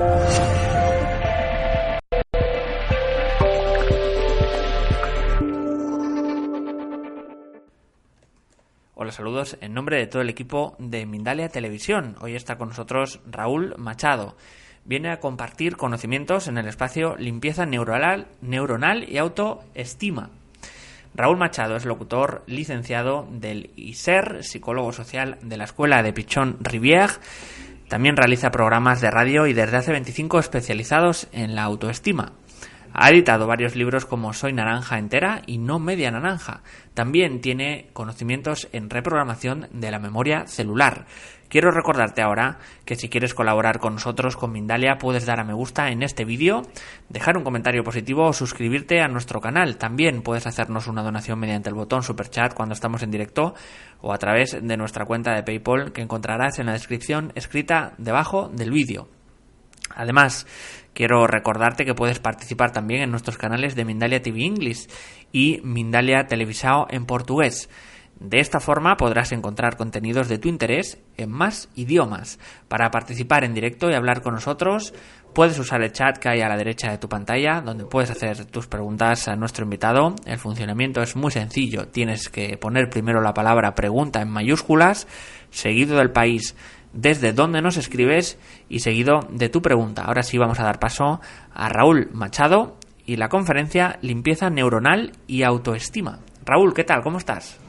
Hola, saludos en nombre de todo el equipo de Mindalia Televisión. Hoy está con nosotros Raúl Machado. Viene a compartir conocimientos en el espacio limpieza neuronal, neuronal y autoestima. Raúl Machado es locutor licenciado del ISER, psicólogo social de la Escuela de Pichón Rivière. También realiza programas de radio y desde hace 25 especializados en la autoestima. Ha editado varios libros como Soy naranja entera y No media naranja. También tiene conocimientos en reprogramación de la memoria celular. Quiero recordarte ahora que si quieres colaborar con nosotros con Mindalia puedes dar a me gusta en este vídeo, dejar un comentario positivo o suscribirte a nuestro canal. También puedes hacernos una donación mediante el botón super chat cuando estamos en directo o a través de nuestra cuenta de PayPal que encontrarás en la descripción escrita debajo del vídeo. Además, quiero recordarte que puedes participar también en nuestros canales de Mindalia TV English y Mindalia Televisao en portugués. De esta forma podrás encontrar contenidos de tu interés en más idiomas. Para participar en directo y hablar con nosotros, puedes usar el chat que hay a la derecha de tu pantalla, donde puedes hacer tus preguntas a nuestro invitado. El funcionamiento es muy sencillo. Tienes que poner primero la palabra pregunta en mayúsculas, seguido del país desde donde nos escribes y seguido de tu pregunta. Ahora sí vamos a dar paso a Raúl Machado y la conferencia Limpieza Neuronal y Autoestima. Raúl, ¿qué tal? ¿Cómo estás?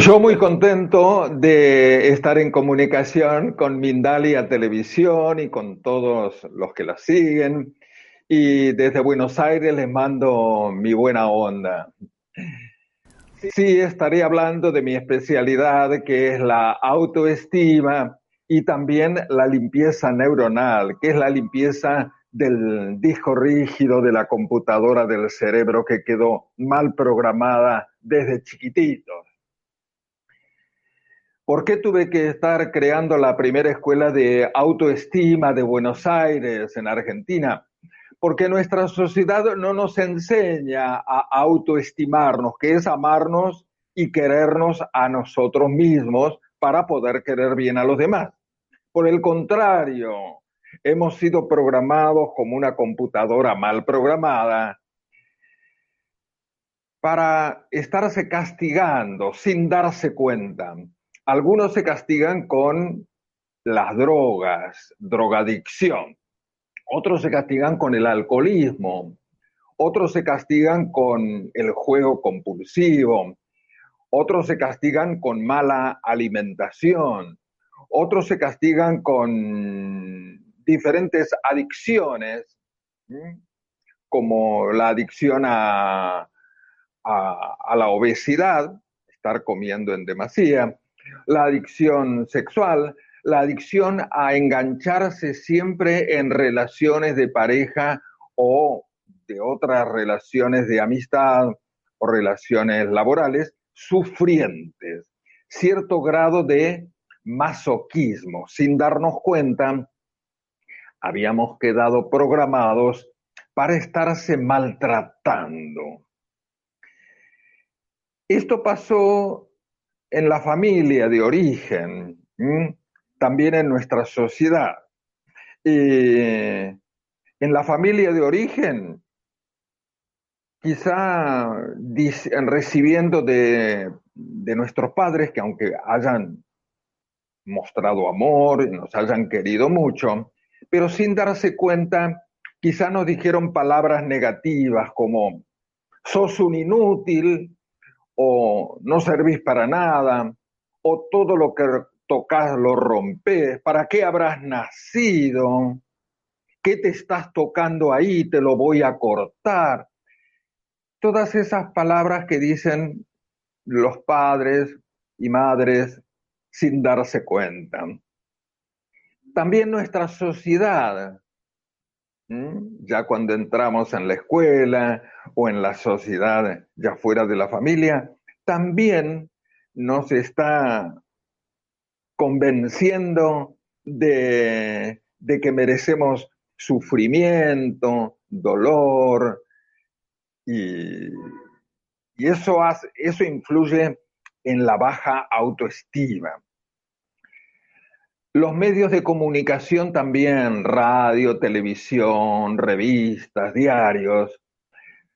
Yo muy contento de estar en comunicación con Mindalia Televisión y con todos los que la siguen. Y desde Buenos Aires les mando mi buena onda. Sí, estaré hablando de mi especialidad, que es la autoestima y también la limpieza neuronal, que es la limpieza del disco rígido de la computadora del cerebro que quedó mal programada desde chiquititos. ¿Por qué tuve que estar creando la primera escuela de autoestima de Buenos Aires, en Argentina? porque nuestra sociedad no nos enseña a autoestimarnos, que es amarnos y querernos a nosotros mismos para poder querer bien a los demás. Por el contrario, hemos sido programados como una computadora mal programada para estarse castigando sin darse cuenta. Algunos se castigan con las drogas, drogadicción. Otros se castigan con el alcoholismo, otros se castigan con el juego compulsivo, otros se castigan con mala alimentación, otros se castigan con diferentes adicciones, como la adicción a, a, la obesidad, estar comiendo en demasía, la adicción sexual, la adicción a engancharse siempre en relaciones de pareja o de otras relaciones de amistad o relaciones laborales sufrientes, cierto grado de masoquismo. Sin darnos cuenta, habíamos quedado programados para estarse maltratando. Esto pasó en la familia de origen también en nuestra sociedad. en la familia de origen, quizá recibiendo de, de nuestros padres, que aunque hayan mostrado amor, nos hayan querido mucho, pero sin darse cuenta, quizá nos dijeron palabras negativas como sos un inútil o no servís para nada o todo lo que tocas, lo rompes, ¿para qué habrás nacido? ¿qué te estás tocando ahí? Te lo voy a cortar. Todas esas palabras que dicen los padres y madres sin darse cuenta. También nuestra sociedad, ya cuando entramos en la escuela o en la sociedad ya fuera de la familia, también nos está convenciendo de, que merecemos sufrimiento, dolor, y, eso, influye en la baja autoestima. Los medios de comunicación también, radio, televisión, revistas, diarios,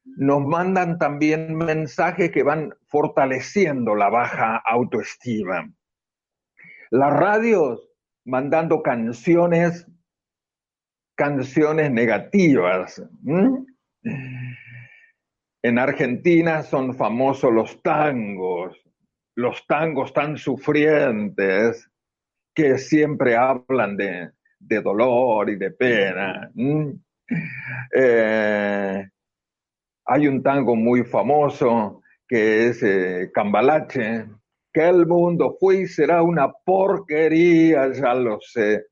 nos mandan también mensajes que van fortaleciendo la baja autoestima. Las radios mandando canciones, canciones negativas. En Argentina son famosos los tangos, los tangos tan sufrientes que siempre hablan de, dolor y de pena. Eh, hay un tango muy famoso que es eh, Cambalache, que el mundo fue y será una porquería, ya lo sé.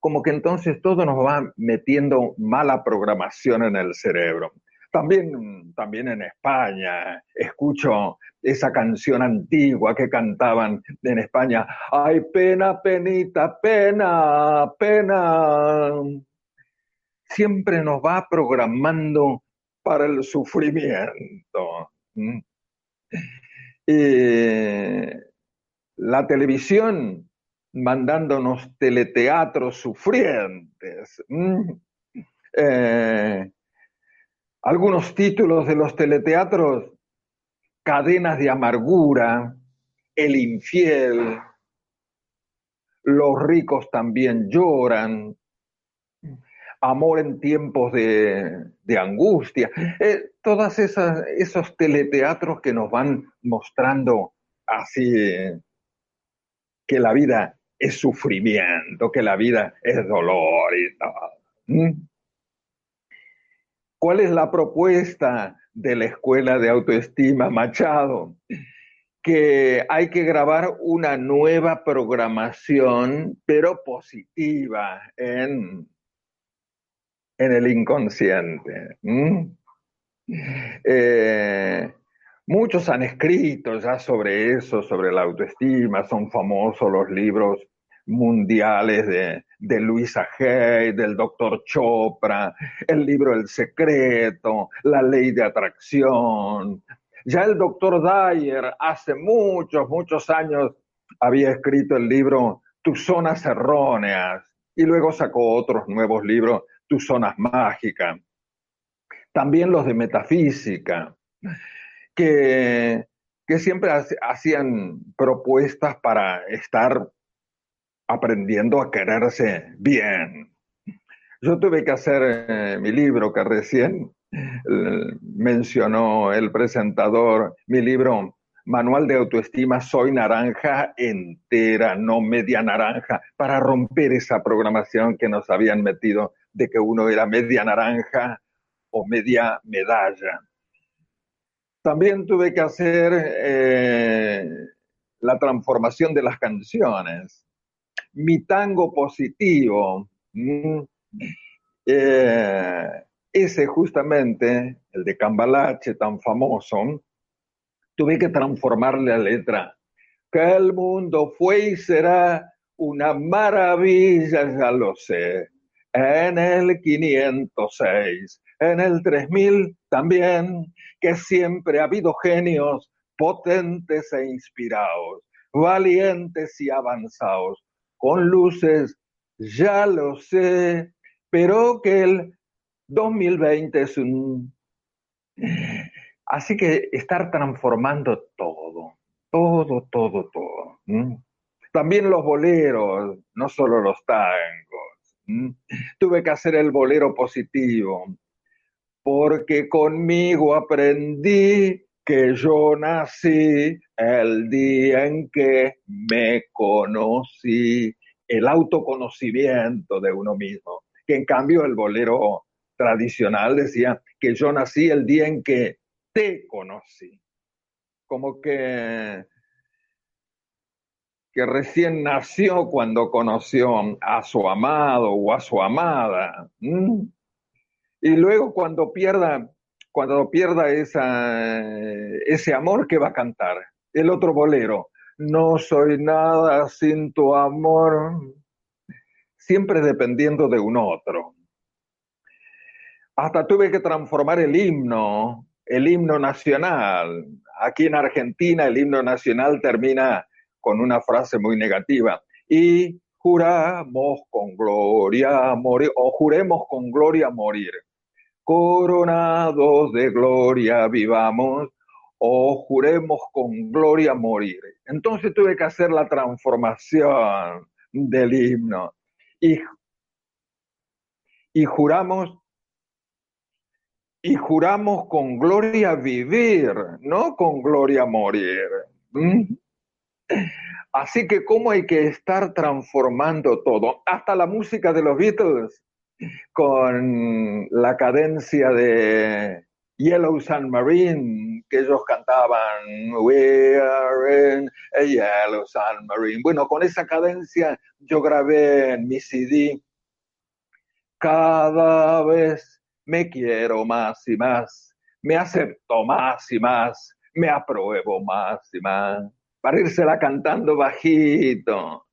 Como que entonces todo nos va metiendo mala programación en el cerebro. También, también en España escucho esa canción antigua que cantaban en España. Ay, pena, penita, pena, pena. Siempre nos va programando para el sufrimiento. la televisión mandándonos teleteatros sufrientes. Eh, algunos títulos de los teleteatros, Cadenas de Amargura, El Infiel, Los ricos también lloran, Amor en tiempos de, angustia, eh, todos esos teleteatros que nos van mostrando así que la vida es sufrimiento, que la vida es dolor y todo. ¿Cuál es la propuesta de la Escuela de Autoestima Machado? Que hay que grabar una nueva programación, pero positiva en, en el inconsciente. Eh, muchos han escrito ya sobre eso, sobre la autoestima, son famosos los libros mundiales de, de Luisa Hay, del doctor Chopra, el libro El Secreto, la ley de atracción. Ya el doctor Dyer hace muchos, muchos años había escrito el libro Tus zonas erróneas y luego sacó otros nuevos libros, Tus zonas mágicas. También los de metafísica, que, que siempre hacían propuestas para estar aprendiendo a quererse bien. Yo tuve que hacer eh, mi libro que recién eh, mencionó el presentador, mi libro Manual de Autoestima, Soy Naranja entera, no media naranja, para romper esa programación que nos habían metido de que uno era media naranja o media medalla. También tuve que hacer eh, la transformación de las canciones mi tango positivo. Eh, ese justamente, el de Cambalache tan famoso, tuve que transformarle la letra. Que el mundo fue y será una maravilla, ya lo sé. En el 506, en el 3000 también, que siempre ha habido genios potentes e inspirados, valientes y avanzados, con luces, ya lo sé, pero que el 2020 es un... Así que estar transformando todo, todo, todo, todo. También los boleros, no solo los tangos. Tuve que hacer el bolero positivo, porque conmigo aprendí que yo nací el día en que me conocí, el autoconocimiento de uno mismo, que en cambio el bolero tradicional decía que yo nací el día en que te conocí. Como que, que recién nació cuando conoció a su amado o a su amada. Y luego cuando pierda, cuando pierda ese amor que va a cantar, el otro bolero, no soy nada sin tu amor, siempre dependiendo de un otro. Hasta tuve que transformar el himno, el himno nacional. Aquí en Argentina el himno nacional termina con una frase muy negativa. Y juramos con gloria morir, o juremos con gloria morir. Coronados de gloria vivamos, o juremos con gloria morir. Entonces tuve que hacer la transformación del himno. Y, y juramos y juramos con gloria vivir, no con gloria morir. ¿Mm? Así que cómo hay que estar transformando todo, hasta la música de los Beatles, con la cadencia de Yellow Submarine, que ellos cantaban, We are in a Yellow Submarine. Bueno, con esa cadencia yo grabé en mi CD, cada vez me quiero más y más, me acepto más y más, me apruebo más y más, para írsela cantando bajito,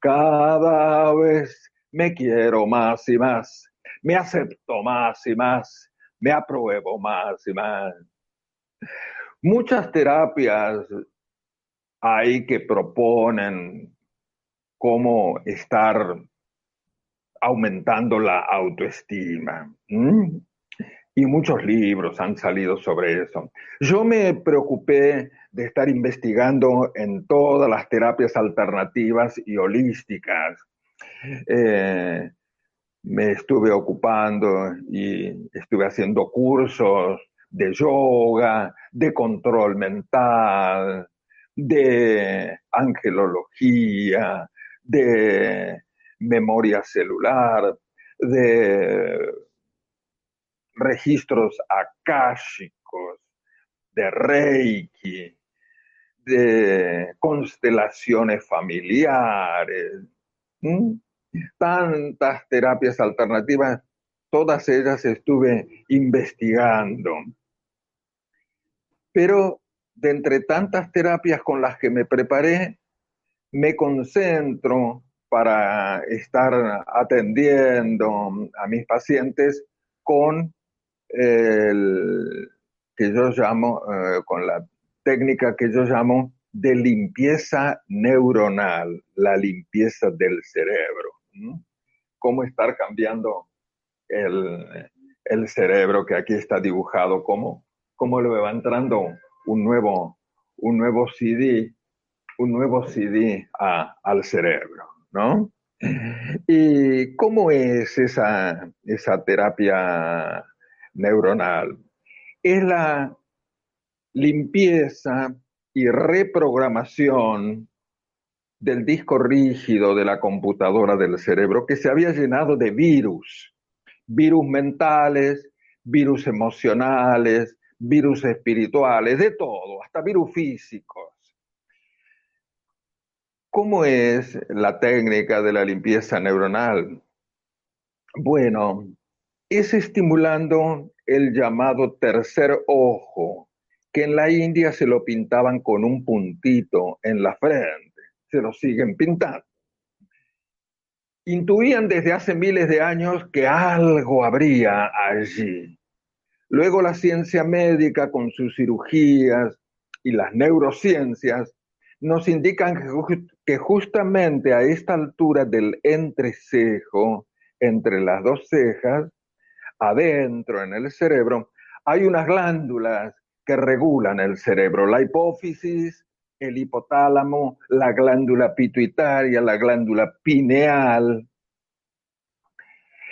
cada vez me quiero más y más, me acepto más y más, me apruebo más y más. Muchas terapias hay que proponen cómo estar aumentando la autoestima. Y muchos libros han salido sobre eso. Yo me preocupé de estar investigando en todas las terapias alternativas y holísticas. Eh, me estuve ocupando y estuve haciendo cursos de yoga, de control mental, de angelología, de memoria celular, de registros akáshicos, de reiki, de constelaciones familiares tantas terapias alternativas, todas ellas estuve investigando. Pero de entre tantas terapias con las que me preparé, me concentro para estar atendiendo a mis pacientes con el que yo llamo, eh, con la técnica que yo llamo de limpieza neuronal, la limpieza del cerebro cómo estar cambiando el, cerebro que aquí está dibujado, cómo, cómo le va entrando un nuevo, un nuevo CD, un nuevo CD al cerebro, ¿no? ¿Y cómo es esa, esa terapia neuronal? Es la limpieza y reprogramación del disco rígido de la computadora del cerebro que se había llenado de virus, virus mentales, virus emocionales, virus espirituales, de todo, hasta virus físicos. ¿Cómo es la técnica de la limpieza neuronal? Bueno, es estimulando el llamado tercer ojo, que en la India se lo pintaban con un puntito en la frente se lo siguen pintando. Intuían desde hace miles de años que algo habría allí. Luego la ciencia médica con sus cirugías y las neurociencias nos indican que justamente a esta altura del entrecejo, entre las dos cejas, adentro en el cerebro, hay unas glándulas que regulan el cerebro, la hipófisis el hipotálamo, la glándula pituitaria, la glándula pineal.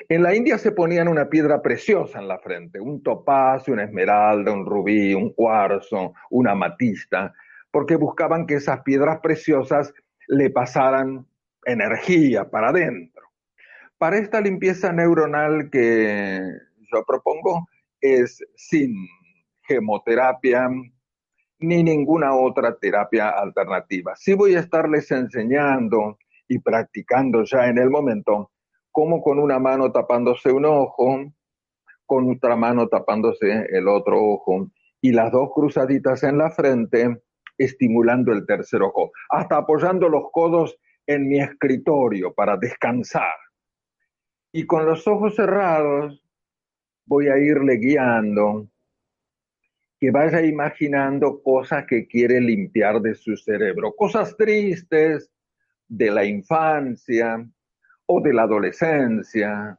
En la India se ponían una piedra preciosa en la frente, un topacio, una esmeralda, un rubí, un cuarzo, una amatista, porque buscaban que esas piedras preciosas le pasaran energía para adentro. Para esta limpieza neuronal que yo propongo es sin gemoterapia ni ninguna otra terapia alternativa. Sí voy a estarles enseñando y practicando ya en el momento cómo con una mano tapándose un ojo, con otra mano tapándose el otro ojo y las dos cruzaditas en la frente, estimulando el tercer ojo, hasta apoyando los codos en mi escritorio para descansar. Y con los ojos cerrados voy a irle guiando, que vaya imaginando cosas que quiere limpiar de su cerebro, cosas tristes de la infancia o de la adolescencia,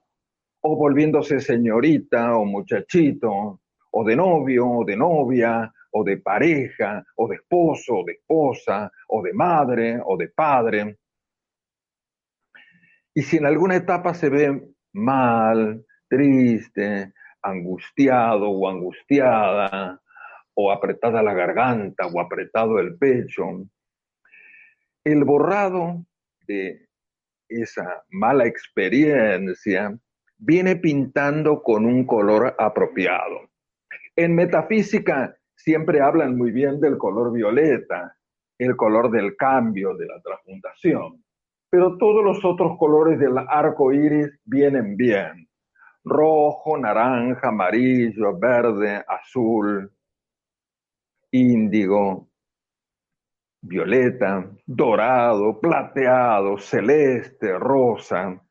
o volviéndose señorita o muchachito, o de novio o de novia, o de pareja, o de esposo o de esposa, o de madre o de padre. Y si en alguna etapa se ve mal, triste, angustiado o angustiada, o apretada la garganta o apretado el pecho, el borrado de esa mala experiencia viene pintando con un color apropiado. En metafísica siempre hablan muy bien del color violeta, el color del cambio, de la transmutación, pero todos los otros colores del arco iris vienen bien. Rojo, naranja, amarillo, verde, azul, índigo, violeta, dorado, plateado, celeste, rosa.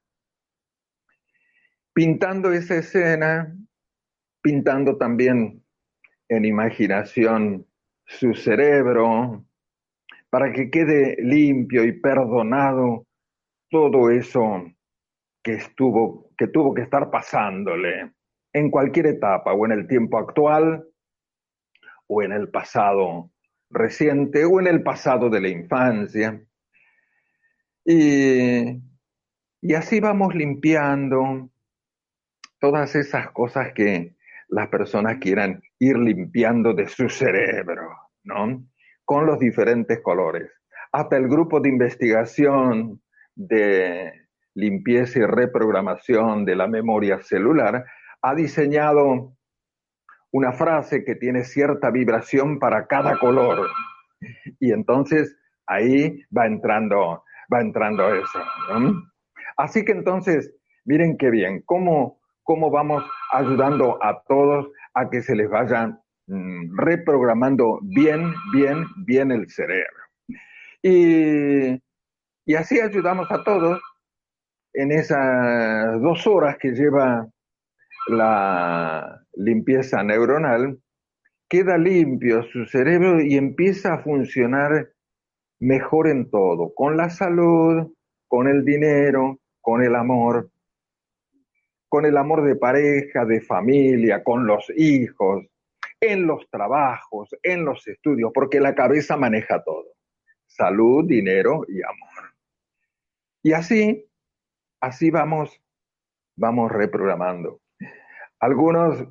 Pintando esa escena, pintando también en imaginación su cerebro, para que quede limpio y perdonado todo eso que estuvo, que tuvo que estar pasándole en cualquier etapa, o en el tiempo actual, o en el pasado reciente, o en el pasado de la infancia. Y, y así vamos limpiando, todas esas cosas que las personas quieran ir limpiando de su cerebro, ¿no? Con los diferentes colores. Hasta el grupo de investigación de limpieza y reprogramación de la memoria celular ha diseñado una frase que tiene cierta vibración para cada color. Y entonces ahí va entrando, va entrando eso. Así que entonces, miren qué bien, cómo cómo vamos ayudando a todos a que se les vaya mm, reprogramando bien, bien, bien el cerebro. Y, y así ayudamos a todos en esas dos horas que lleva la limpieza neuronal, queda limpio su cerebro y empieza a funcionar mejor en todo, con la salud, con el dinero, con el amor, con el amor de pareja, de familia, con los hijos, en los trabajos, en los estudios, porque la cabeza maneja todo. Salud, dinero y amor. Y así, así vamos, vamos reprogramando. Algunos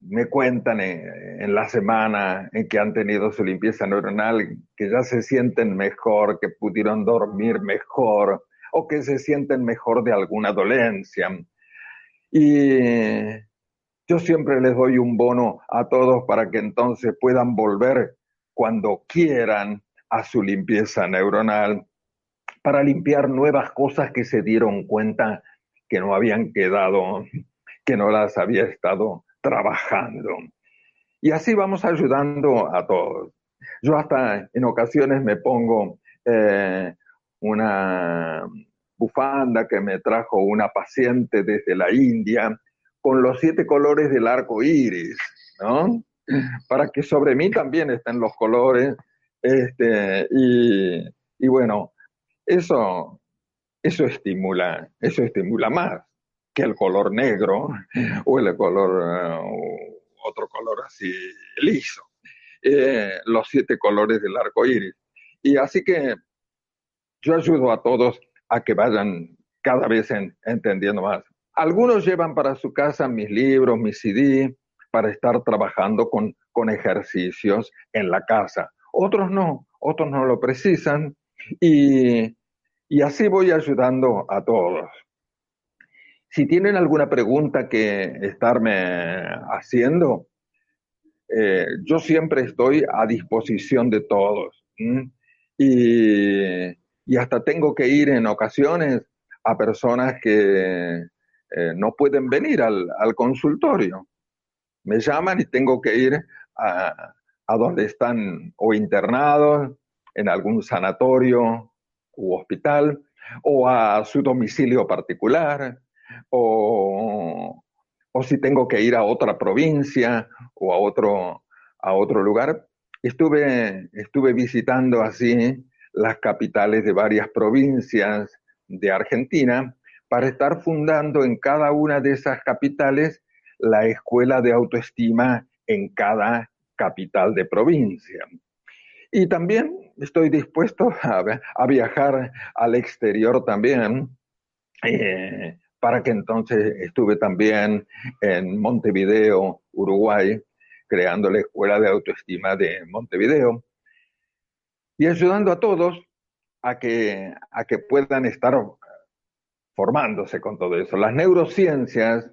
me cuentan en, en, la semana en que han tenido su limpieza neuronal que ya se sienten mejor, que pudieron dormir mejor o que se sienten mejor de alguna dolencia. Y yo siempre les doy un bono a todos para que entonces puedan volver cuando quieran a su limpieza neuronal para limpiar nuevas cosas que se dieron cuenta que no habían quedado, que no las había estado trabajando. Y así vamos ayudando a todos. Yo hasta en ocasiones me pongo eh, una bufanda que me trajo una paciente desde la India con los siete colores del arco iris, ¿no? Para que sobre mí también estén los colores. Este, y, y bueno, eso, eso estimula, eso estimula más que el color negro o el color, uh, otro color así liso. Eh, los siete colores del arco iris. Y así que yo ayudo a todos a que vayan cada vez entendiendo más. Algunos llevan para su casa mis libros, mis CD, para estar trabajando con, con ejercicios en la casa. Otros no, otros no lo precisan y, y así voy ayudando a todos. Si tienen alguna pregunta que estarme haciendo, eh, yo siempre estoy a disposición de todos. Y, hasta tengo que ir en ocasiones a personas que eh, no pueden venir al, consultorio. Me llaman y tengo que ir a, a donde están o internados, en algún sanatorio u hospital, o a su domicilio particular, o, o si tengo que ir a otra provincia o a otro, a otro lugar. Estuve, estuve visitando así las capitales de varias provincias de Argentina para estar fundando en cada una de esas capitales la escuela de autoestima en cada capital de provincia. Y también estoy dispuesto a, viajar al exterior también eh, para que entonces estuve también en Montevideo, Uruguay, creando la Escuela de Autoestima de Montevideo y ayudando a todos a que, a que puedan estar formándose con todo eso. Las neurociencias,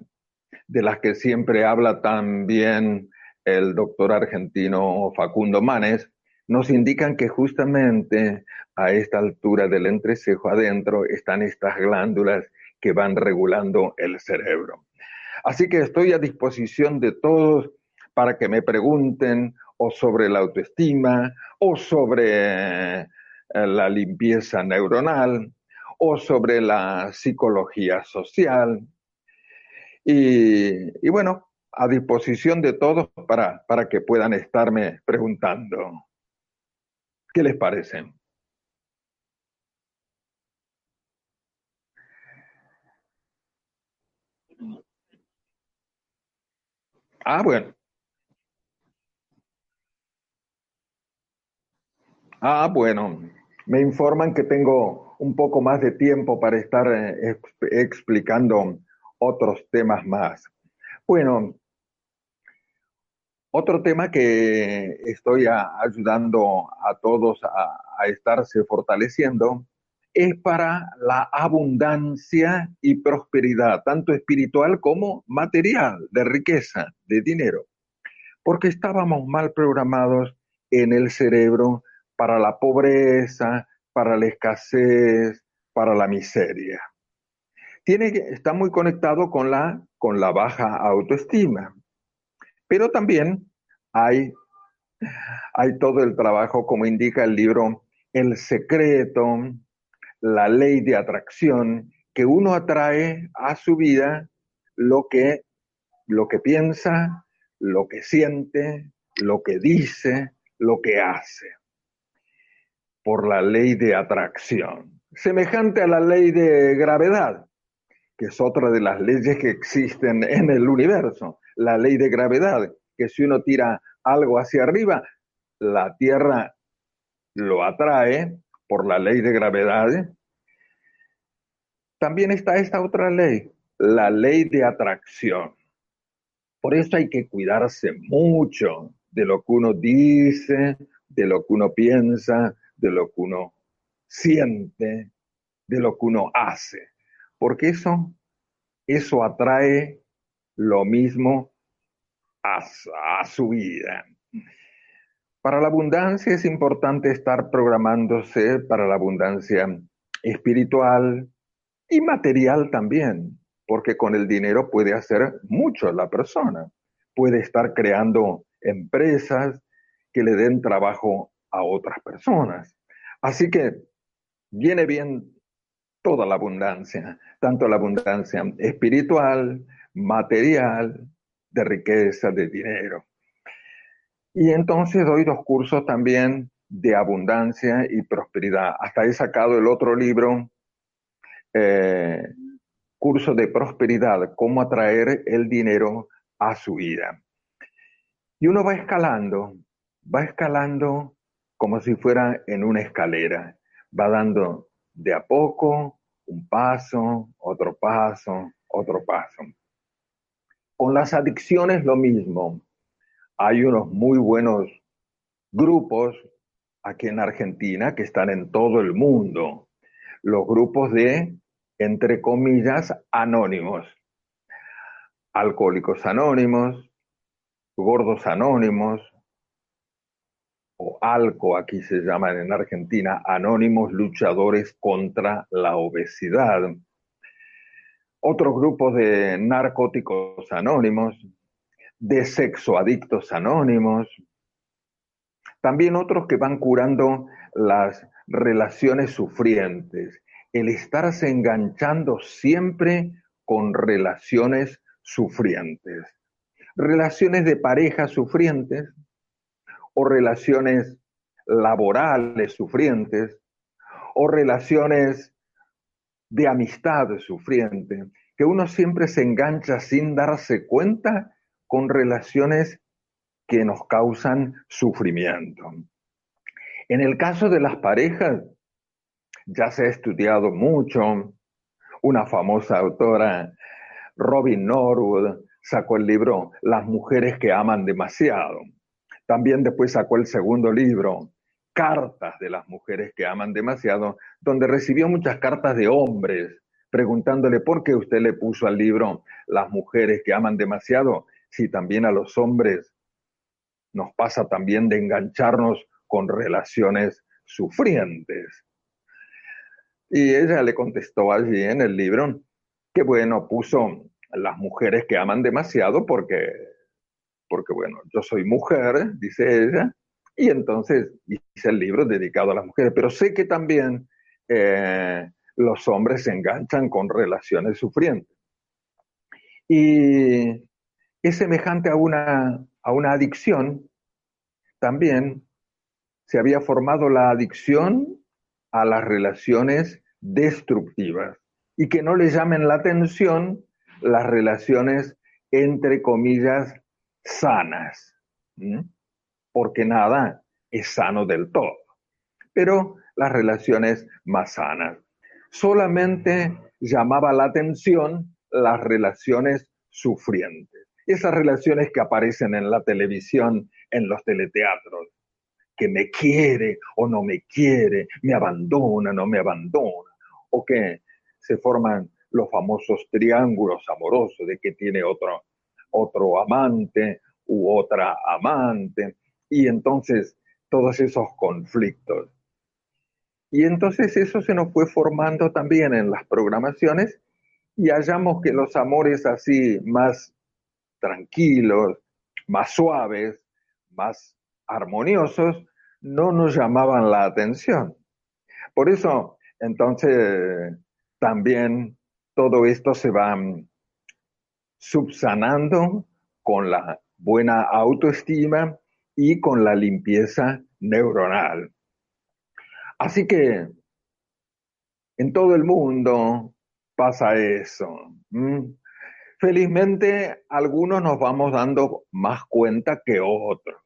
de las que siempre habla también el doctor argentino Facundo Manes, nos indican que justamente a esta altura del entrecejo adentro están estas glándulas que van regulando el cerebro. Así que estoy a disposición de todos para que me pregunten o sobre la autoestima o sobre eh, la limpieza neuronal o sobre la psicología social. Y, bueno, a disposición de todos para, para que puedan estarme preguntando. ¿Qué les parece? Ah, bueno. Ah, bueno. Me informan que tengo un poco más de tiempo para estar eh, explicando otros temas más. Bueno, otro tema que estoy ayudando a todos a estarse fortaleciendo es para la abundancia y prosperidad, tanto espiritual como material, de riqueza, de dinero, porque estábamos mal programados en el cerebro para la pobreza, para la escasez, para la miseria. Tiene, está muy conectado con la, con la baja autoestima, pero también hay, hay todo el trabajo, como indica el libro El secreto, la ley de atracción, que uno atrae a su vida lo que, lo que piensa, lo que siente, lo que dice, lo que hace. Por la ley de atracción. Semejante a la ley de gravedad, que es otra de las leyes que existen en el universo. La ley de gravedad, que si uno tira algo hacia arriba, la Tierra lo atrae por la ley de gravedad, también está esta otra ley, la ley de atracción. Por eso hay que cuidarse mucho de lo que uno dice, de lo que uno piensa, de lo que uno siente, de lo que uno hace. Porque eso, eso atrae lo mismo a, a su vida. Para la abundancia es importante estar programándose para la abundancia espiritual y material también, porque con el dinero puede hacer mucho la persona. Puede estar creando empresas que le den trabajo a otras personas. Así que viene bien toda la abundancia, tanto la abundancia espiritual, material, de riqueza, de dinero. Y entonces doy dos cursos también de abundancia y prosperidad. Hasta he sacado el otro libro, eh, curso de prosperidad, cómo atraer el dinero a su vida. Y uno va escalando, va escalando como si fuera en una escalera, va dando de a poco un paso, otro paso, otro paso. Con las adicciones lo mismo hay unos muy buenos grupos aquí en Argentina que están en todo el mundo. Los grupos de entre comillas, anónimos. Alcohólicos anónimos, gordos anónimos, o ALCO, aquí se llaman en Argentina, Anónimos Luchadores contra la Obesidad. Otros grupos de narcóticos anónimos, de sexoadictos anónimos, también otros que van curando las relaciones sufrientes, el estarse enganchando siempre con relaciones sufrientes. Relaciones de pareja sufrientes o relaciones laborales sufrientes o relaciones de amistad sufrientes, que uno siempre se engancha sin darse cuenta con relaciones que nos causan sufrimiento. En el caso de las parejas, ya se ha estudiado mucho. Una famosa autora, Robin Norwood, sacó el libro Las mujeres que aman demasiado. También después sacó el segundo libro, Cartas de las mujeres que aman demasiado, donde recibió muchas cartas de hombres preguntándole por qué usted le puso al libro Las mujeres que aman demasiado, si también a los hombres nos pasa también de engancharnos con relaciones sufrientes. Y ella le contestó allí en el libro que, bueno, puso las mujeres que aman demasiado porque, porque bueno, yo soy mujer, dice ella, y entonces hice el libro dedicado a las mujeres, pero sé que también eh, los hombres se enganchan con relaciones sufrientes. Y es semejante a una, a una adicción, también se había formado la adicción a las relaciones destructivas y que no le llamen la atención las relaciones entre comillas sanas, porque nada es sano del todo, pero las relaciones más sanas. Solamente llamaba la atención las relaciones sufrientes, esas relaciones que aparecen en la televisión, en los teleteatros, que me quiere o no me quiere, me abandona, no me abandona, o que se forman los famosos triángulos amorosos de que tiene otro, otro amante u otra amante, y entonces todos esos conflictos. Y entonces eso se nos fue formando también en las programaciones y hallamos que los amores así más tranquilos, más suaves, más armoniosos, no nos llamaban la atención. Por eso, entonces, también todo esto se va mm, subsanando con la buena autoestima y con la limpieza neuronal. Así que en todo el mundo pasa eso. Felizmente, algunos nos vamos dando más cuenta que otros.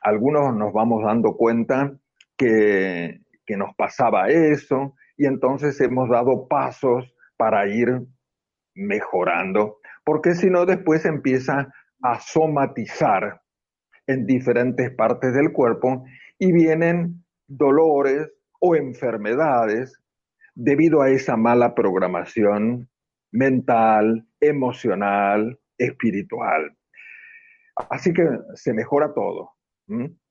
Algunos nos vamos dando cuenta que, nos pasaba eso y entonces hemos dado pasos para ir mejorando, porque si no después empieza a somatizar en diferentes partes del cuerpo y vienen dolores o enfermedades debido a esa mala programación mental, emocional, espiritual. Así que se mejora todo.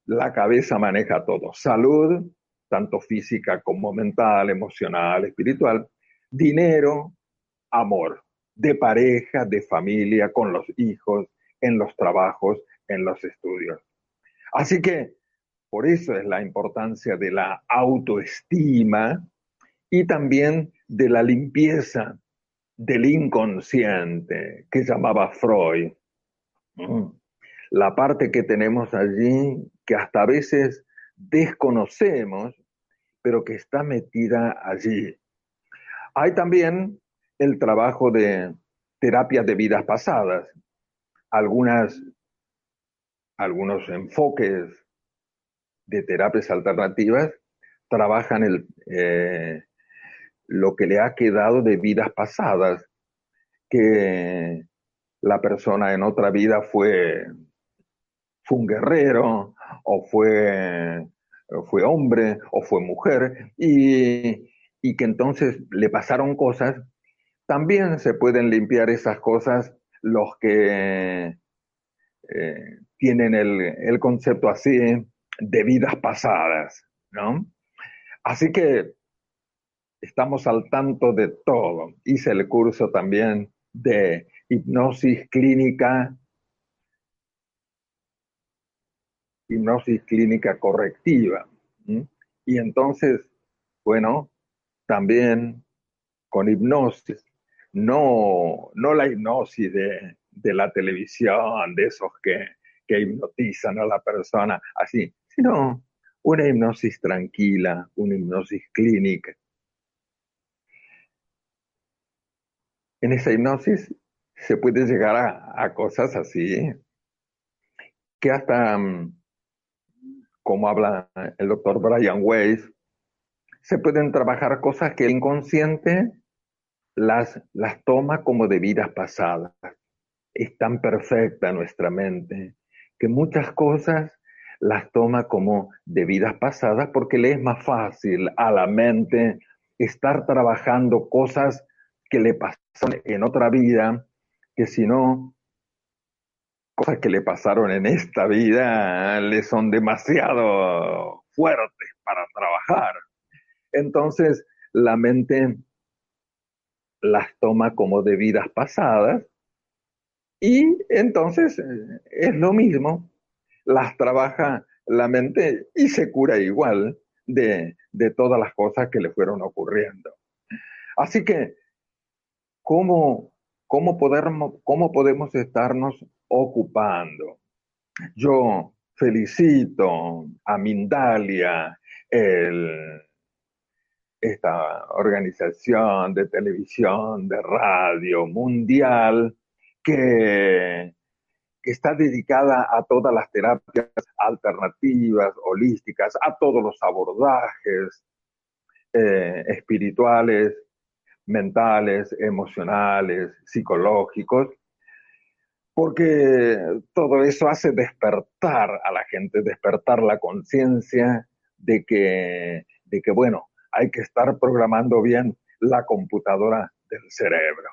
La cabeza maneja todo. Salud, tanto física como mental, emocional, espiritual. Dinero, amor, de pareja, de familia, con los hijos, en los trabajos, en los estudios. Así que por eso es la importancia de la autoestima y también de la limpieza del inconsciente que llamaba Freud. La parte que tenemos allí, que hasta a veces desconocemos, pero que está metida allí. Hay también el trabajo de terapias de vidas pasadas, algunas, algunos enfoques de terapias alternativas trabajan el, eh, lo que le ha quedado de vidas pasadas, que la persona en otra vida fue fue un guerrero, o fue, fue hombre, o fue mujer, y, y que entonces le pasaron cosas también se pueden limpiar esas cosas los que eh, tienen el, el, concepto así de vidas pasadas, ¿no? Así que estamos al tanto de todo. Hice el curso también de hipnosis clínica, hipnosis clínica correctiva. Y entonces, bueno, también con hipnosis, no, no la hipnosis de, de la televisión, de esos que, que hipnotizan a la persona así, sino una hipnosis tranquila, una hipnosis clínica. En esa hipnosis se puede llegar a, cosas así, que hasta, mm, como habla el doctor Brian Weiss, se pueden trabajar cosas que el inconsciente las, las toma como de vidas pasadas. Es tan perfecta nuestra mente que muchas cosas las toma como de vidas pasadas porque le es más fácil a la mente estar trabajando cosas que le pasaron en otra vida que si no, cosas que le pasaron en esta vida le son demasiado fuertes para trabajar. Entonces, la mente las toma como de vidas pasadas y entonces eh, es lo mismo, las trabaja la mente y se cura igual de, de todas las cosas que le fueron ocurriendo. Así que, ¿cómo ¿Cómo, ¿Cómo podemos estarnos ocupando? Yo felicito a Mindalia, esta organización de televisión, de radio mundial, que, está dedicada a todas las terapias alternativas, holísticas, a todos los abordajes eh, espirituales mentales, emocionales, psicológicos, porque todo eso hace despertar a la gente, despertar la conciencia de que, de que, bueno, hay que estar programando bien la computadora del cerebro.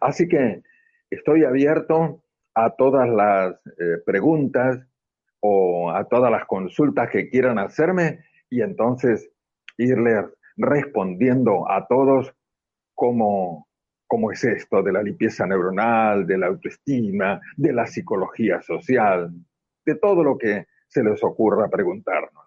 Así que estoy abierto a todas las eh, preguntas o a todas las consultas que quieran hacerme y entonces irle respondiendo a todos cómo, cómo es esto de la limpieza neuronal, de la autoestima, de la psicología social, de todo lo que se les ocurra preguntarnos.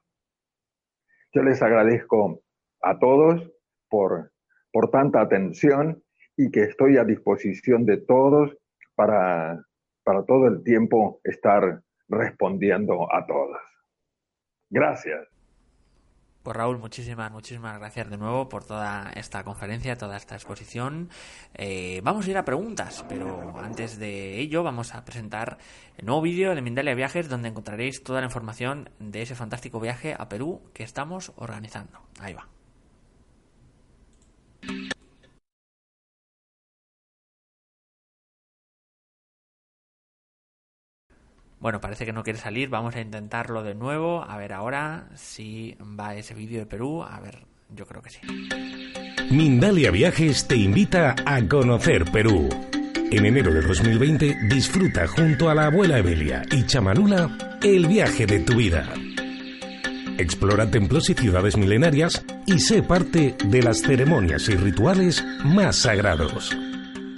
Yo les agradezco a todos por, por tanta atención y que estoy a disposición de todos para, para todo el tiempo estar respondiendo a todos. Gracias. Pues Raúl, muchísimas, muchísimas gracias de nuevo por toda esta conferencia, toda esta exposición. Eh, vamos a ir a preguntas, pero antes de ello vamos a presentar el nuevo vídeo de Mindalia Viajes donde encontraréis toda la información de ese fantástico viaje a Perú que estamos organizando. Ahí va. Bueno, parece que no quiere salir. Vamos a intentarlo de nuevo. A ver ahora si va ese vídeo de Perú. A ver, yo creo que sí. Mindalia Viajes te invita a conocer Perú. En enero de 2020 disfruta junto a la abuela Evelia y Chamanula el viaje de tu vida. Explora templos y ciudades milenarias y sé parte de las ceremonias y rituales más sagrados.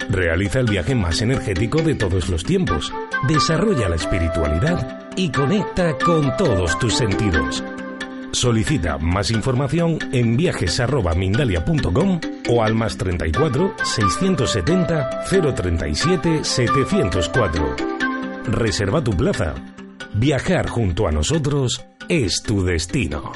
Realiza el viaje más energético de todos los tiempos desarrolla la espiritualidad y conecta con todos tus sentidos. Solicita más información en viajes@mindalia.com o al más 34 670 037 704. Reserva tu plaza. Viajar junto a nosotros es tu destino.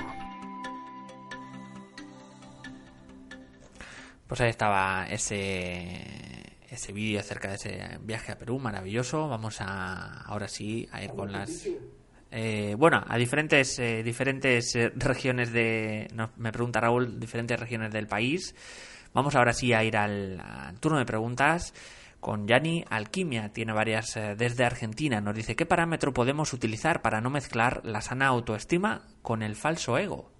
Pues ahí estaba ese ese vídeo acerca de ese viaje a Perú, maravilloso. Vamos a ahora sí a ir con las eh, bueno, a diferentes eh, diferentes eh, regiones de me pregunta Raúl, diferentes regiones del país. Vamos ahora sí a ir al, turno de preguntas con Yani Alquimia. Tiene varias desde Argentina. Nos dice, ¿qué parámetro podemos utilizar para no mezclar la sana autoestima con el falso ego?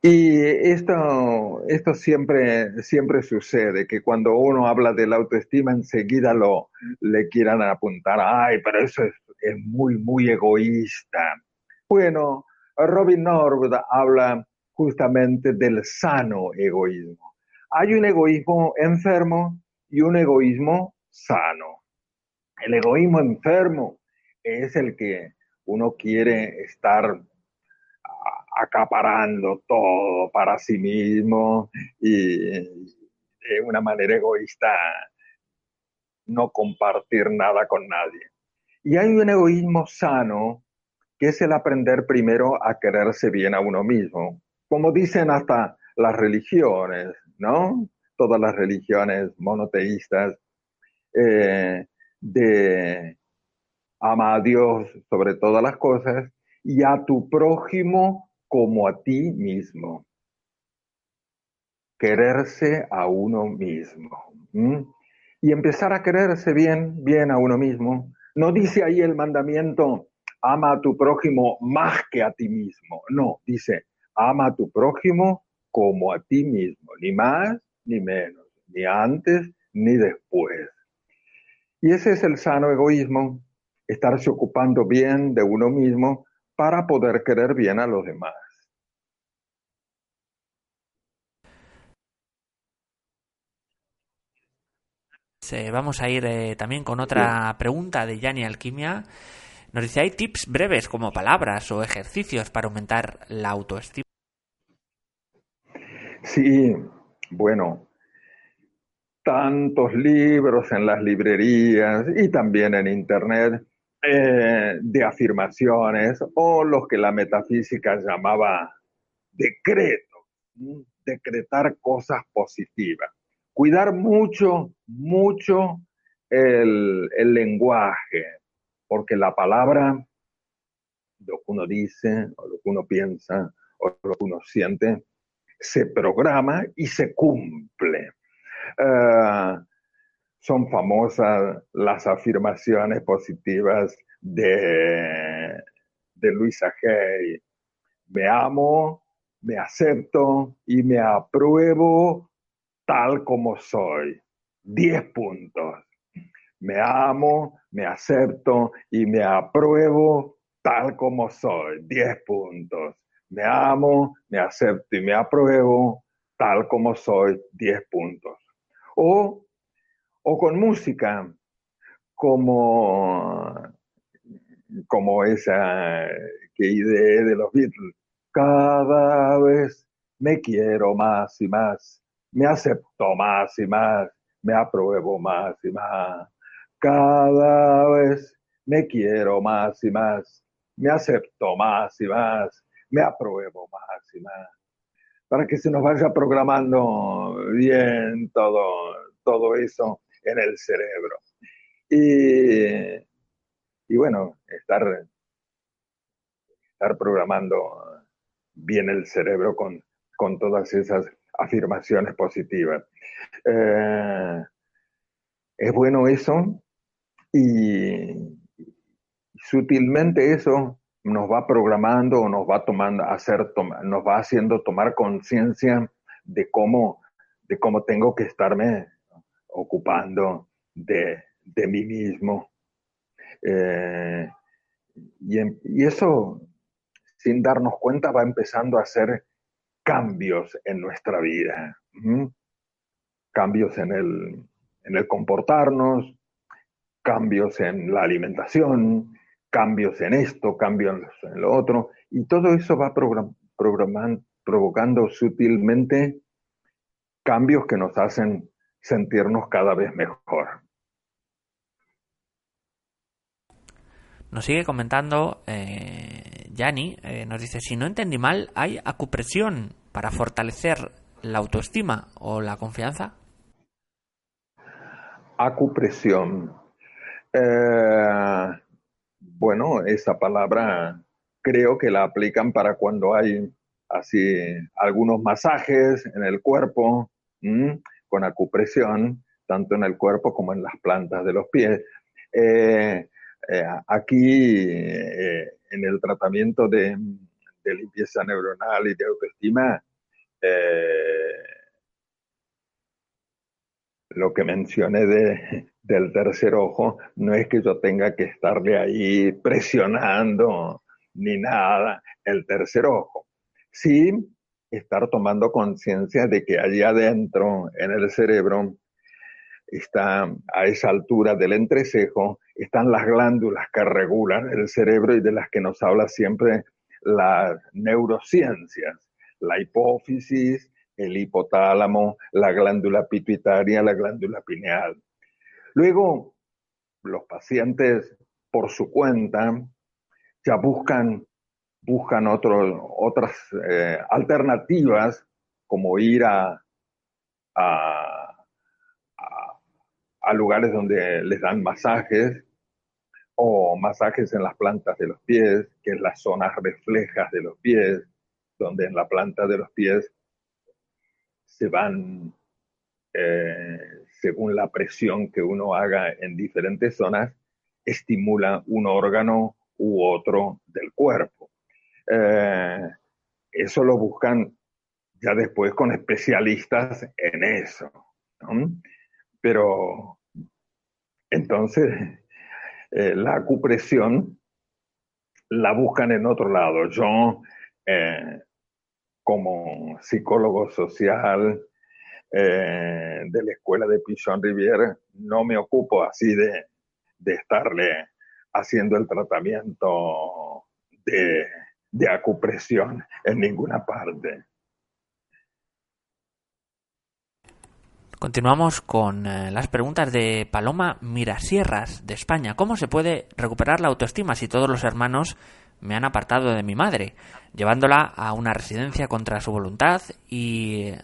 Y esto, esto siempre, siempre sucede, que cuando uno habla de la autoestima, enseguida lo, le quieran apuntar, ay, pero eso es, es muy, muy egoísta. Bueno, Robin Norwood habla justamente del sano egoísmo. Hay un egoísmo enfermo y un egoísmo sano. El egoísmo enfermo es el que uno quiere estar acaparando todo para sí mismo y de una manera egoísta no compartir nada con nadie. Y hay un egoísmo sano que es el aprender primero a quererse bien a uno mismo, como dicen hasta las religiones, ¿no? Todas las religiones monoteístas, eh, de ama a Dios sobre todas las cosas y a tu prójimo como a ti mismo. Quererse a uno mismo. Y empezar a quererse bien, bien a uno mismo. No dice ahí el mandamiento, ama a tu prójimo más que a ti mismo. No, dice, ama a tu prójimo como a ti mismo, ni más ni menos, ni antes ni después. Y ese es el sano egoísmo, estarse ocupando bien de uno mismo para poder querer bien a los demás. vamos a ir eh, también con otra pregunta de Yanni Alquimia. Nos dice, ¿hay tips breves como palabras o ejercicios para aumentar la autoestima? Sí, bueno, tantos libros en las librerías y también en Internet eh, de afirmaciones o los que la metafísica llamaba decreto, decretar cosas positivas. Cuidar mucho, mucho el, lenguaje, porque la palabra, lo que uno dice, o lo que uno piensa, o lo que uno siente, se programa y se cumple. Uh, son famosas las afirmaciones positivas de, de Luisa Hay. Me amo, me acepto y me apruebo tal como soy. Diez puntos. Me amo, me acepto y me apruebo tal como soy. Diez puntos. Me amo, me acepto y me apruebo tal como soy. Diez puntos. O o con música, como, como esa que idea de los Beatles. Cada vez me quiero más y más, me acepto más y más, me apruebo más y más. Cada vez me quiero más y más, me acepto más y más, me apruebo más y más. Para que se nos vaya programando bien todo, todo eso en el cerebro. Y, bueno, estar, estar programando bien el cerebro con, con todas esas afirmaciones positivas. Eh, es bueno eso y sutilmente eso nos va programando o nos va tomando hacer nos va haciendo tomar conciencia de cómo de cómo tengo que estarme ocupando de, mí mismo. Eh, y, eso, sin darnos cuenta, va empezando a hacer cambios en nuestra vida. Cambios en el, en el comportarnos, cambios en la alimentación, cambios en esto, cambios en lo otro, y todo eso va provocando sutilmente cambios que nos hacen sentirnos cada vez mejor. Nos sigue comentando eh, Yanni, eh, nos dice, si no entendí mal, ¿hay acupresión para fortalecer la autoestima o la confianza? Acupresión. Eh, bueno, esa palabra creo que la aplican para cuando hay así algunos masajes en el cuerpo, con acupresión, tanto en el cuerpo como en las plantas de los pies. Eh, eh, aquí, eh, en el tratamiento de, limpieza neuronal y de autoestima, lo que mencioné de, del tercer ojo, no es que yo tenga que estarle ahí presionando ni nada el tercer ojo. Sí, estar tomando conciencia de que allí adentro, en el cerebro, está a esa altura del entrecejo, están las glándulas que regulan el cerebro y de las que nos habla siempre las neurociencias, la hipófisis, el hipotálamo, la glándula pituitaria, la glándula pineal. Luego, los pacientes por su cuenta ya buscan, buscan otras eh, alternativas como ir a, lugares donde les dan masajes o masajes en las plantas de los pies, que es las zonas reflejas de los pies, donde en la planta de los pies se van, eh, según la presión que uno haga en diferentes zonas, estimula un órgano u otro del cuerpo. Eh, eso lo buscan ya después con especialistas en eso. Pero entonces eh, la acupresión la buscan en otro lado. Yo como psicólogo social eh, de la escuela de Pichon Rivière, no me ocupo así de, estarle haciendo el tratamiento de, de acupresión en ninguna parte. Continuamos con eh, las preguntas de Paloma Mirasierras de España. ¿Cómo se puede recuperar la autoestima si todos los hermanos me han apartado de mi madre, llevándola a una residencia contra su voluntad y eh,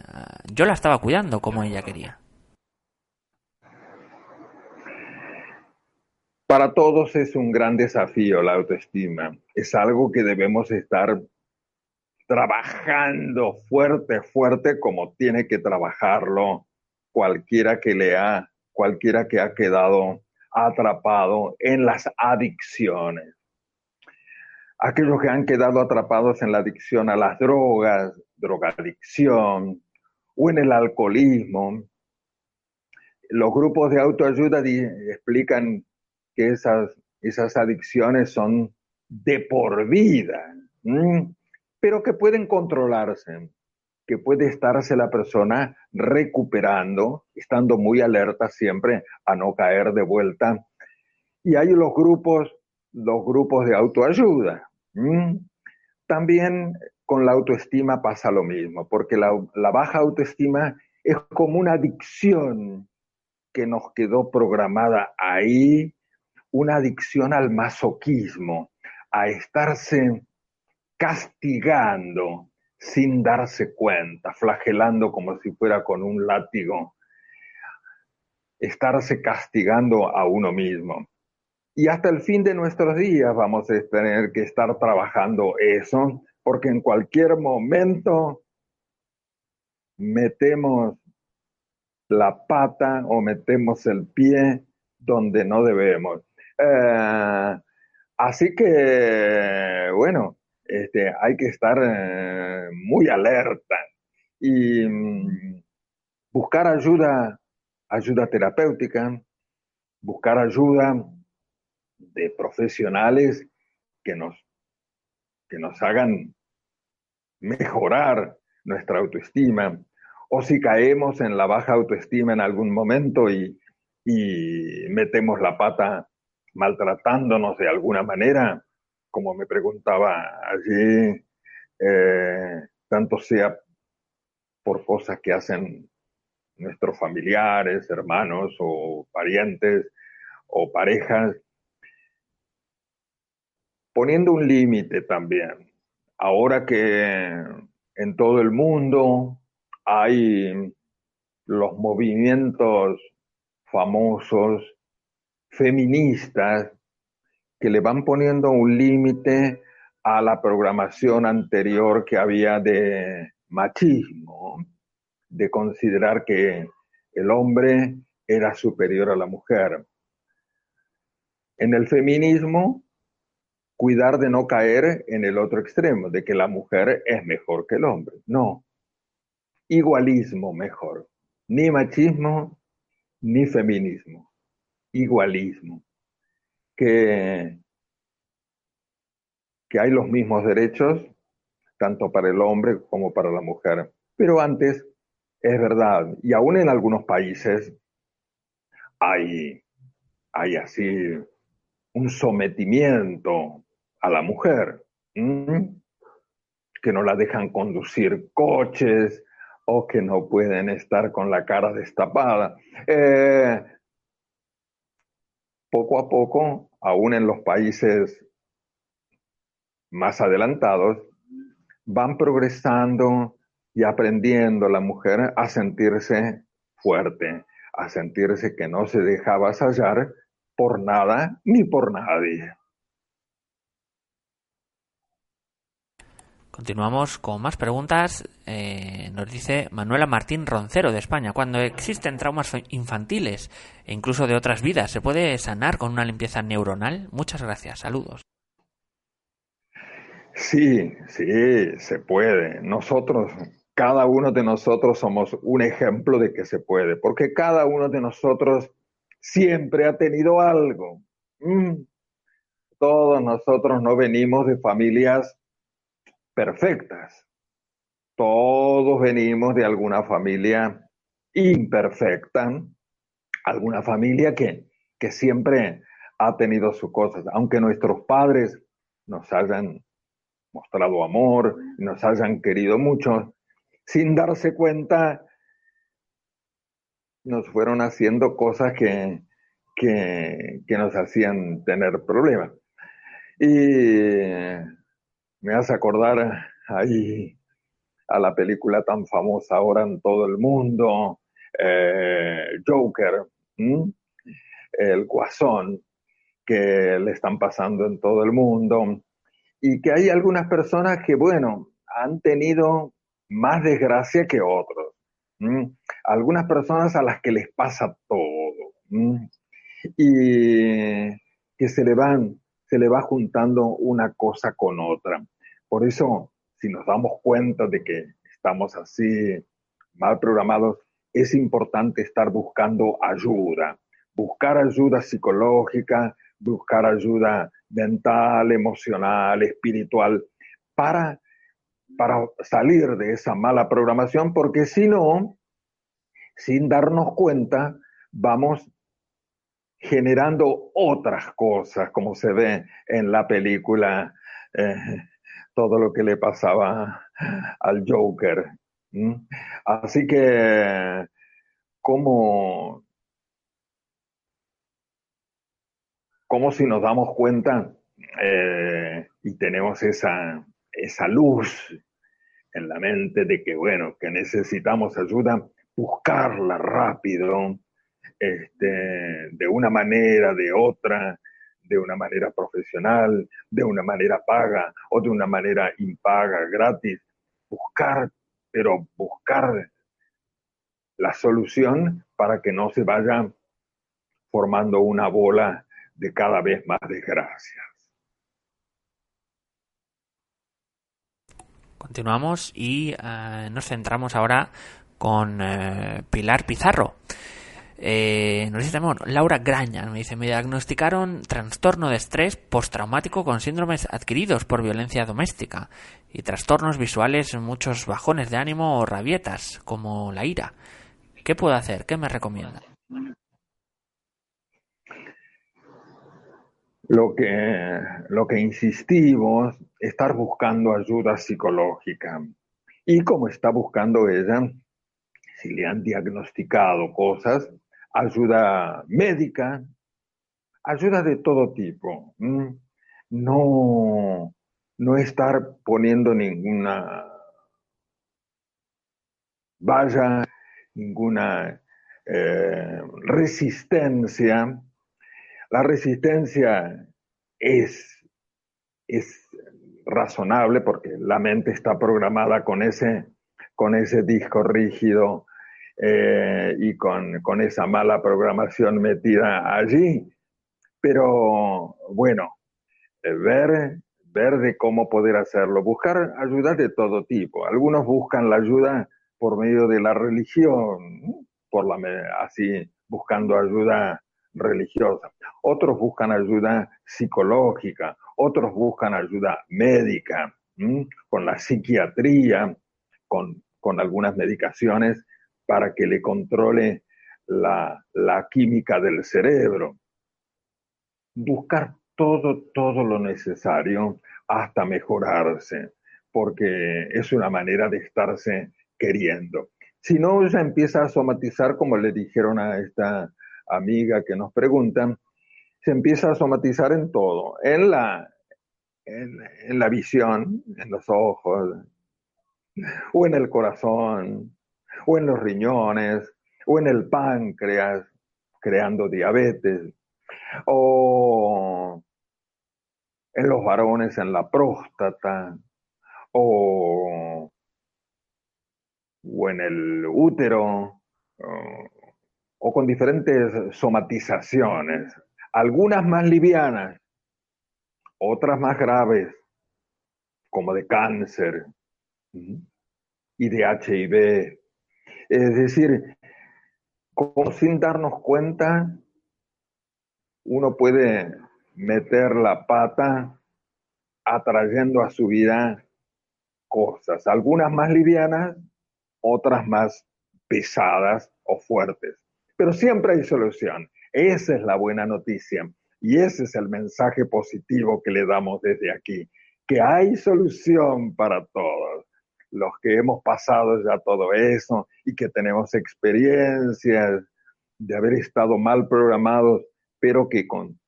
yo la estaba cuidando como ella quería. Para todos es un gran desafío la autoestima. Es algo que debemos estar trabajando fuerte, fuerte, como tiene que trabajarlo cualquiera que lea, cualquiera que ha quedado atrapado en las adicciones aquellos que han quedado atrapados en la adicción a las drogas, drogadicción o en el alcoholismo. Los grupos de autoayuda explican que esas, esas adicciones son de por vida, pero que pueden controlarse, que puede estarse la persona recuperando, estando muy alerta siempre a no caer de vuelta. Y hay los grupos los grupos de autoayuda. También con la autoestima pasa lo mismo, porque la, baja autoestima es como una adicción que nos quedó programada ahí, una adicción al masoquismo, a estarse castigando sin darse cuenta, flagelando como si fuera con un látigo, estarse castigando a uno mismo. Y hasta el fin de nuestros días vamos a tener que estar trabajando eso, porque en cualquier momento metemos la pata o metemos el pie donde no debemos. Eh, así que, bueno, este, hay que estar eh, muy alerta y mm, buscar ayuda, ayuda terapéutica, buscar ayuda de profesionales que nos, que nos hagan mejorar nuestra autoestima, o si caemos en la baja autoestima en algún momento y, metemos la pata maltratándonos de alguna manera, como me preguntaba allí, eh, tanto sea por cosas que hacen nuestros familiares, hermanos o parientes o parejas, poniendo un límite también. Ahora que en todo el mundo hay los movimientos famosos feministas que le van poniendo un límite a la programación anterior que había de machismo, de considerar que el hombre era superior a la mujer. En el feminismo cuidar de no caer en el otro extremo, de que la mujer es mejor que el hombre. No, igualismo mejor, ni machismo ni feminismo, igualismo, que, que hay los mismos derechos tanto para el hombre como para la mujer. Pero antes, es verdad, y aún en algunos países hay, hay así un sometimiento a la mujer, que no la dejan conducir coches o que no pueden estar con la cara destapada. Eh, poco a poco, aún en los países más adelantados, van progresando y aprendiendo la mujer a sentirse fuerte, a sentirse que no se deja avasallar por nada ni por nadie. Continuamos con más preguntas. Eh, nos dice Manuela Martín Roncero de España. Cuando existen traumas infantiles e incluso de otras vidas, ¿se puede sanar con una limpieza neuronal? Muchas gracias. Saludos. Sí, sí, se puede. Nosotros, cada uno de nosotros somos un ejemplo de que se puede, porque cada uno de nosotros siempre ha tenido algo. Mm. Todos nosotros no venimos de familias perfectas. Todos venimos de alguna familia imperfecta, alguna familia que, que siempre ha tenido sus cosas, aunque nuestros padres nos hayan mostrado amor, nos hayan querido mucho, sin darse cuenta, nos fueron haciendo cosas que, que, nos hacían tener problemas. Y me hace acordar ahí a la película tan famosa ahora en todo el mundo, eh, Joker, el guasón que le están pasando en todo el mundo y que hay algunas personas que, bueno, han tenido más desgracia que otros. Algunas personas a las que les pasa todo. Y que se le van, se le va juntando una cosa con otra. Por eso, si nos damos cuenta de que estamos así mal programados, es importante estar buscando ayuda, buscar ayuda psicológica, buscar ayuda mental, emocional, espiritual, para, para salir de esa mala programación, porque si no, sin darnos cuenta, vamos generando otras cosas, como se ve en la película, eh, todo lo que le pasaba al Joker. Así que, como como si nos damos cuenta eh, y tenemos esa, esa luz en la mente de que, bueno, que necesitamos ayuda, buscarla rápido, este, de una manera, de otra, de una manera profesional, de una manera paga o de una manera impaga, gratis. Buscar, pero buscar la solución para que no se vaya formando una bola de cada vez más desgracias. Continuamos y eh, nos centramos ahora con eh, Pilar Pizarro. Eh, nos dice Laura Graña, me dice, me diagnosticaron trastorno de estrés postraumático con síndromes adquiridos por violencia doméstica y trastornos visuales, muchos bajones de ánimo o rabietas, como la ira. ¿Qué puedo hacer? ¿Qué me recomienda? lo que, lo que insistimos, estar buscando ayuda psicológica. Y como está buscando ella, si le han diagnosticado cosas, ayuda médica, ayuda de todo tipo. No, no estar poniendo ninguna valla, ninguna eh, resistencia la resistencia es, es razonable porque la mente está programada con ese, con ese disco rígido eh, y con, con, esa mala programación metida allí. Pero bueno, eh, ver, ver de cómo poder hacerlo, buscar ayuda de todo tipo. Algunos buscan la ayuda por medio de la religión, por la, así buscando ayuda religiosa. Otros buscan ayuda psicológica, otros buscan ayuda médica, con la psiquiatría, con, con, algunas medicaciones para que le controle la, química del cerebro. Buscar todo, todo lo necesario hasta mejorarse, porque es una manera de estarse queriendo. Si no, ya empieza a somatizar, como le dijeron a esta amiga que nos preguntan, se empieza a somatizar en todo, en la, en, la visión, en los ojos, o en el corazón, o en los riñones, o en el páncreas, creando diabetes, o en los varones en la próstata, o, o en el útero, o con diferentes somatizaciones, algunas más livianas, otras más graves, como de cáncer y de HIV. Es decir, como sin darnos cuenta, uno puede meter la pata atrayendo a su vida cosas, algunas más livianas, otras más pesadas o fuertes. Pero siempre hay solución. Esa es la buena noticia y ese es el mensaje positivo que le damos desde aquí, que hay solución para todos. Los que hemos pasado ya todo eso y que tenemos experiencias de haber estado mal programados, pero que con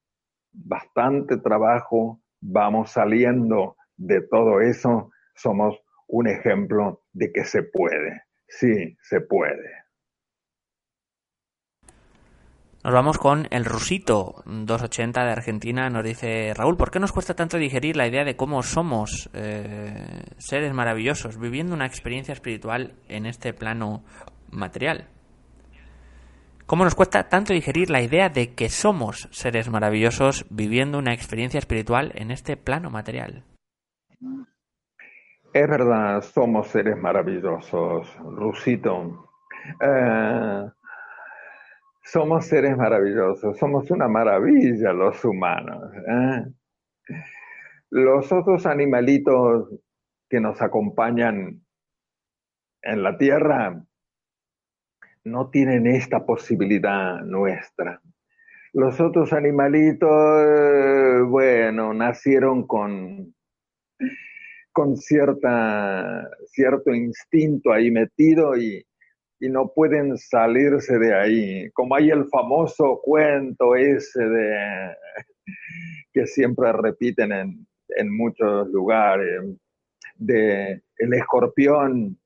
bastante trabajo vamos saliendo de todo eso, somos un ejemplo de que se puede. Sí, se puede. Nos vamos con el Rusito 280 de Argentina. Nos dice Raúl, ¿por qué nos cuesta tanto digerir la idea de cómo somos eh, seres maravillosos viviendo una experiencia espiritual en este plano material? ¿Cómo nos cuesta tanto digerir la idea de que somos seres maravillosos viviendo una experiencia espiritual en este plano material? Es verdad, somos seres maravillosos, Rusito. Eh, somos seres maravillosos, somos una maravilla los humanos. ¿eh? Los otros animalitos que nos acompañan en la Tierra no tienen esta posibilidad nuestra. Los otros animalitos, bueno, nacieron con, con cierta, cierto instinto ahí metido y, y no pueden salirse de ahí. Como hay el famoso cuento ese de que siempre repiten en, en muchos lugares, de el escorpión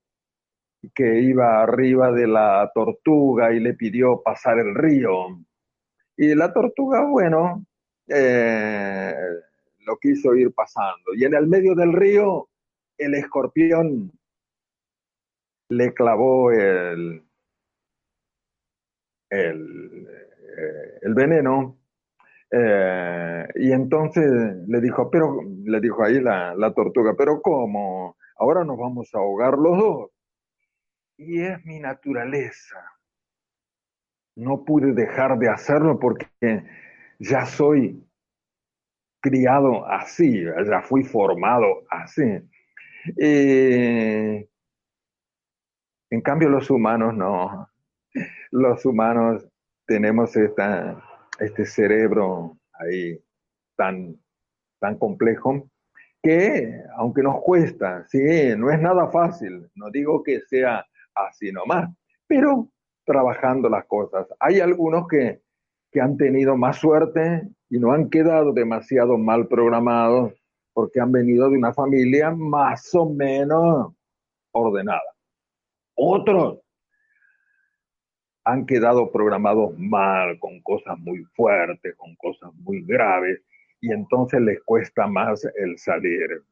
que iba arriba de la tortuga y le pidió pasar el río. Y la tortuga, bueno, eh, lo quiso ir pasando. Y en el medio del río, el escorpión le clavó el, el, eh, veneno eh, y entonces le dijo, pero, le dijo ahí la, la, tortuga, pero ¿cómo? Ahora nos vamos a ahogar los dos. Y es mi naturaleza. No pude dejar de hacerlo porque ya soy criado así, ya fui formado así. En cambio, los humanos no. Los humanos tenemos este cerebro ahí tan, tan complejo que, aunque nos cuesta, sí, no es nada fácil, no digo que sea así nomás, pero trabajando las cosas. Hay algunos que, que han tenido más suerte y no han quedado demasiado mal programados porque han venido de una familia más o menos ordenada. Otros han quedado programados mal, con cosas muy fuertes, con cosas muy graves, y entonces les cuesta más el salir.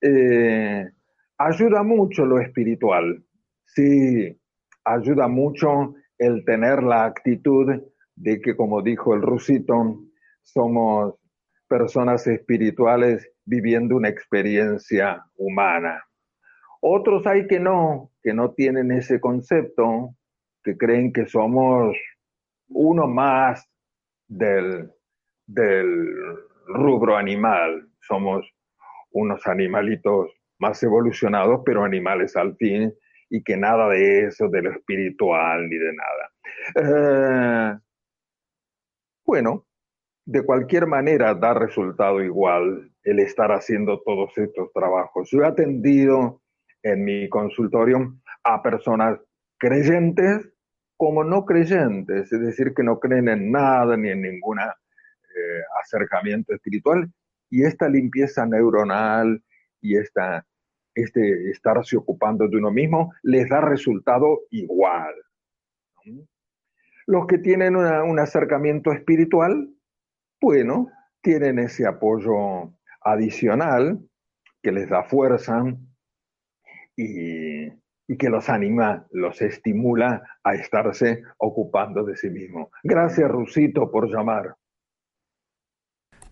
Eh, ayuda mucho lo espiritual, sí, ayuda mucho el tener la actitud de que, como dijo el rusito, somos personas espirituales viviendo una experiencia humana. Otros hay que no, que no tienen ese concepto, que creen que somos uno más del, del rubro animal. Somos unos animalitos más evolucionados, pero animales al fin, y que nada de eso, de lo espiritual ni de nada. Eh, bueno, de cualquier manera da resultado igual el estar haciendo todos estos trabajos. Yo he atendido en mi consultorio a personas creyentes como no creyentes, es decir, que no creen en nada ni en ningún eh, acercamiento espiritual, y esta limpieza neuronal y esta, este estarse ocupando de uno mismo les da resultado igual. Los que tienen un acercamiento espiritual, bueno, tienen ese apoyo adicional que les da fuerza y, y que los anima, los estimula a estarse ocupando de sí mismo. Gracias, Rusito, por llamar.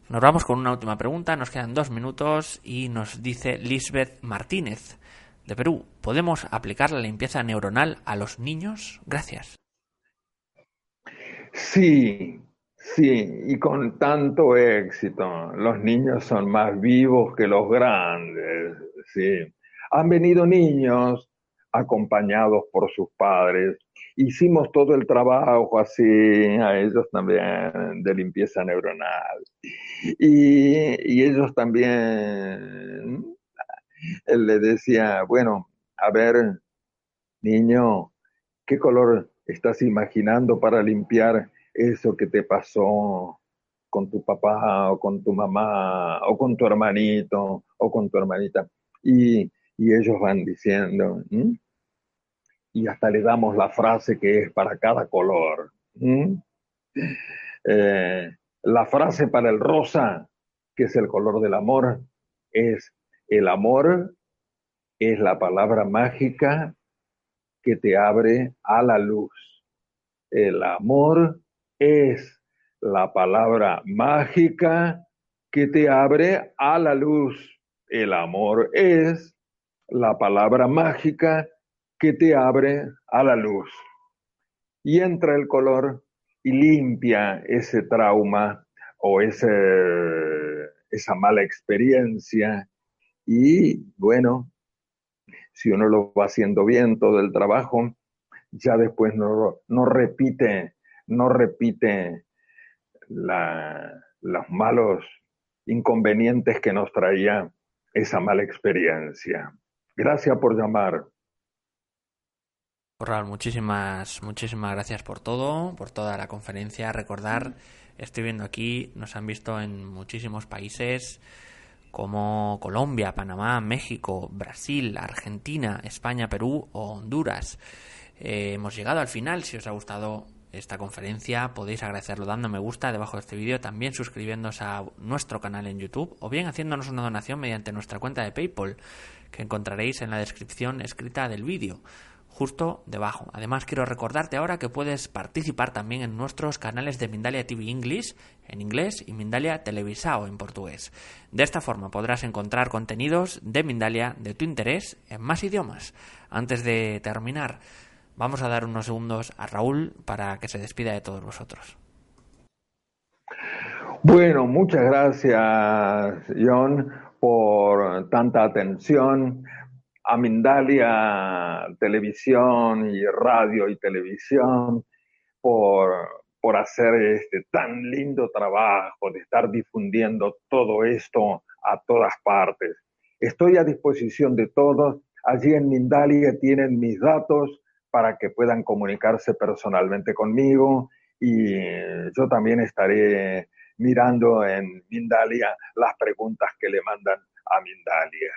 Nos vamos con una última pregunta, nos quedan dos minutos y nos dice Lisbeth Martínez de Perú. ¿Podemos aplicar la limpieza neuronal a los niños? Gracias. Sí, sí, y con tanto éxito. Los niños son más vivos que los grandes, sí. Han venido niños acompañados por sus padres. Hicimos todo el trabajo así, a ellos también, de limpieza neuronal. Y, ellos también, él le decía, bueno, a ver, niño, ¿qué color estás imaginando para limpiar eso que te pasó con tu papá o con tu mamá o con tu hermanito o con tu hermanita? Y y ellos van diciendo, y hasta le damos la frase que es para cada color. Eh, la frase para el rosa, que es el color del amor, es el amor es la palabra mágica que te abre a la luz. El amor es la palabra mágica que te abre a la luz. El amor es la palabra mágica que te abre a la luz. Y entra el color y limpia ese trauma o ese, esa mala experiencia. Y bueno, si uno lo va haciendo bien todo el trabajo, ya después no, no repite, no repite los malos inconvenientes que nos traía esa mala experiencia. Gracias por llamar. Raúl, muchísimas, muchísimas gracias por todo, por toda la conferencia. Recordar, estoy viendo aquí, nos han visto en muchísimos países como Colombia, Panamá, México, Brasil, Argentina, España, Perú o Honduras. Eh, hemos llegado al final. Si os ha gustado esta conferencia podéis agradecerlo dando me gusta debajo de este vídeo, también suscribiéndose a nuestro canal en YouTube o bien haciéndonos una donación mediante nuestra cuenta de PayPal que encontraréis en la descripción escrita del vídeo justo debajo. Además, quiero recordarte ahora que puedes participar también en nuestros canales de Mindalia TV English en inglés y Mindalia Televisao en portugués. De esta forma podrás encontrar contenidos de Mindalia de tu interés en más idiomas. Antes de terminar, vamos a dar unos segundos a Raúl para que se despida de todos vosotros. Bueno, muchas gracias, John por tanta atención a Mindalia Televisión y Radio y Televisión, por, por hacer este tan lindo trabajo de estar difundiendo todo esto a todas partes. Estoy a disposición de todos. Allí en Mindalia tienen mis datos para que puedan comunicarse personalmente conmigo y yo también estaré mirando en Mindalia las preguntas que le mandan a Mindalia.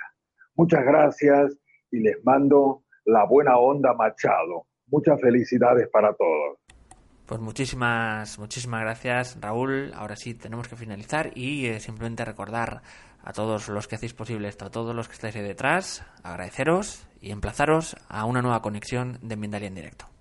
Muchas gracias y les mando la buena onda Machado. Muchas felicidades para todos. Pues muchísimas, muchísimas gracias Raúl. Ahora sí tenemos que finalizar y eh, simplemente recordar a todos los que hacéis posible esto, a todos los que estáis ahí detrás, agradeceros y emplazaros a una nueva conexión de Mindalia en directo.